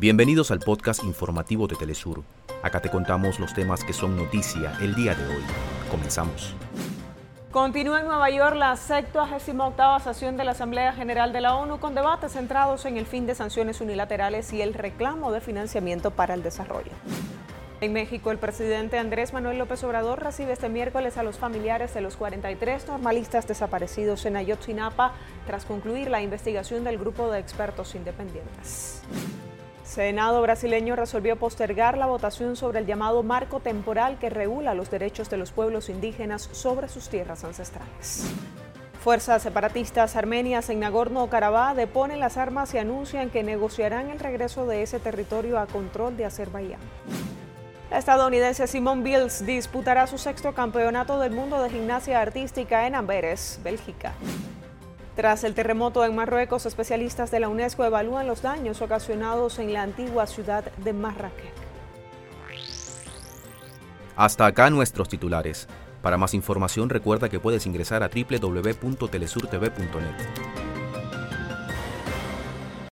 Bienvenidos al podcast informativo de Telesur. Acá te contamos los temas que son noticia el día de hoy. Comenzamos. Continúa en Nueva York la 78 sesión de la Asamblea General de la ONU con debates centrados en el fin de sanciones unilaterales y el reclamo de financiamiento para el desarrollo. En México, el presidente Andrés Manuel López Obrador recibe este miércoles a los familiares de los 43 normalistas desaparecidos en Ayotzinapa tras concluir la investigación del grupo de expertos independientes. Senado brasileño resolvió postergar la votación sobre el llamado marco temporal que regula los derechos de los pueblos indígenas sobre sus tierras ancestrales. Fuerzas separatistas armenias en Nagorno-Karabaj deponen las armas y anuncian que negociarán el regreso de ese territorio a control de Azerbaiyán. La estadounidense Simone Biles disputará su sexto campeonato del mundo de gimnasia artística en Amberes, Bélgica. Tras el terremoto en Marruecos, especialistas de la UNESCO evalúan los daños ocasionados en la antigua ciudad de Marrakech. Hasta acá nuestros titulares. Para más información recuerda que puedes ingresar a www.telesurtv.net.